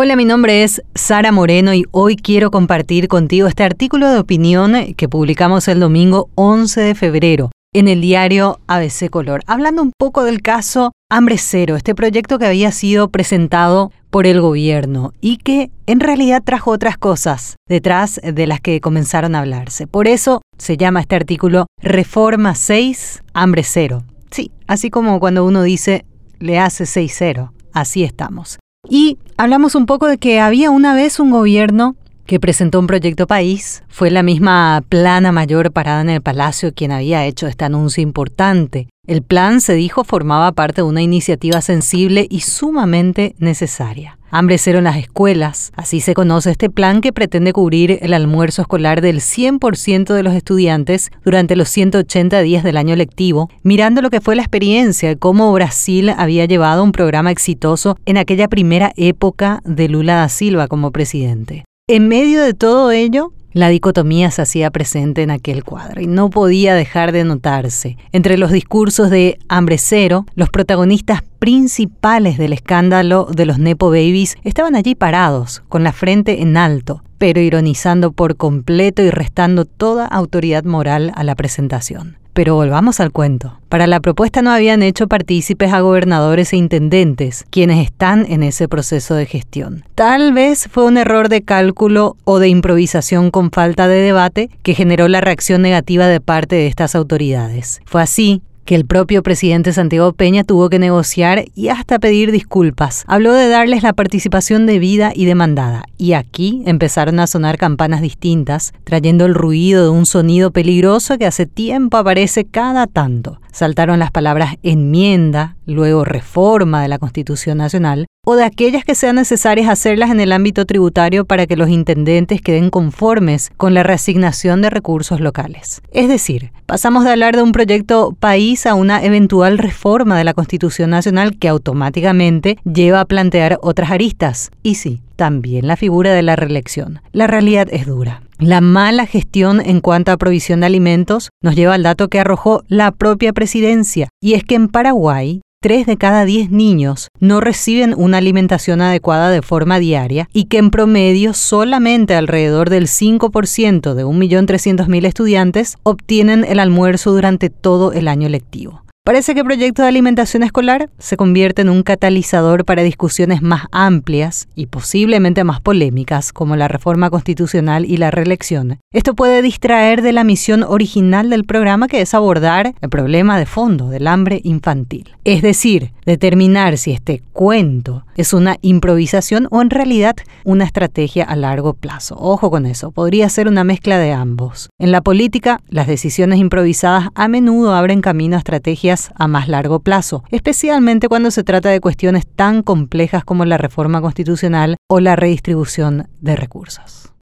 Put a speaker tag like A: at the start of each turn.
A: Hola, mi nombre es Sara Moreno y hoy quiero compartir contigo este artículo de opinión que publicamos el domingo 11 de febrero en el diario ABC Color, hablando un poco del caso Hambre Cero, este proyecto que había sido presentado por el gobierno y que en realidad trajo otras cosas detrás de las que comenzaron a hablarse. Por eso se llama este artículo Reforma 6, Hambre Cero. Sí, así como cuando uno dice le hace 6-0, así estamos. Y hablamos un poco de que había una vez un gobierno que presentó un proyecto país. Fue la misma plana mayor parada en el Palacio quien había hecho este anuncio importante. El plan, se dijo, formaba parte de una iniciativa sensible y sumamente necesaria. Hambre cero en las escuelas. Así se conoce este plan que pretende cubrir el almuerzo escolar del 100% de los estudiantes durante los 180 días del año lectivo, mirando lo que fue la experiencia cómo Brasil había llevado un programa exitoso en aquella primera época de Lula da Silva como presidente. En medio de todo ello, la dicotomía se hacía presente en aquel cuadro y no podía dejar de notarse. Entre los discursos de Hambre Cero, los protagonistas principales del escándalo de los Nepo Babies estaban allí parados, con la frente en alto, pero ironizando por completo y restando toda autoridad moral a la presentación. Pero volvamos al cuento. Para la propuesta no habían hecho partícipes a gobernadores e intendentes, quienes están en ese proceso de gestión. Tal vez fue un error de cálculo o de improvisación con falta de debate que generó la reacción negativa de parte de estas autoridades. Fue así que el propio presidente Santiago Peña tuvo que negociar y hasta pedir disculpas. Habló de darles la participación debida y demandada. Y aquí empezaron a sonar campanas distintas, trayendo el ruido de un sonido peligroso que hace tiempo aparece cada tanto. Saltaron las palabras enmienda, luego reforma de la Constitución Nacional, o de aquellas que sean necesarias hacerlas en el ámbito tributario para que los intendentes queden conformes con la reasignación de recursos locales. Es decir, pasamos de hablar de un proyecto país a una eventual reforma de la Constitución Nacional que automáticamente lleva a plantear otras aristas. Y sí, también la figura de la reelección. La realidad es dura. La mala gestión en cuanto a provisión de alimentos nos lleva al dato que arrojó la propia presidencia, y es que en Paraguay 3 de cada 10 niños no reciben una alimentación adecuada de forma diaria y que en promedio solamente alrededor del 5% de 1.300.000 estudiantes obtienen el almuerzo durante todo el año lectivo. Parece que el proyecto de alimentación escolar se convierte en un catalizador para discusiones más amplias y posiblemente más polémicas, como la reforma constitucional y la reelección. Esto puede distraer de la misión original del programa, que es abordar el problema de fondo del hambre infantil. Es decir, determinar si este cuento es una improvisación o en realidad una estrategia a largo plazo. Ojo con eso, podría ser una mezcla de ambos. En la política, las decisiones improvisadas a menudo abren camino a estrategias a más largo plazo, especialmente cuando se trata de cuestiones tan complejas como la reforma constitucional o la redistribución de recursos.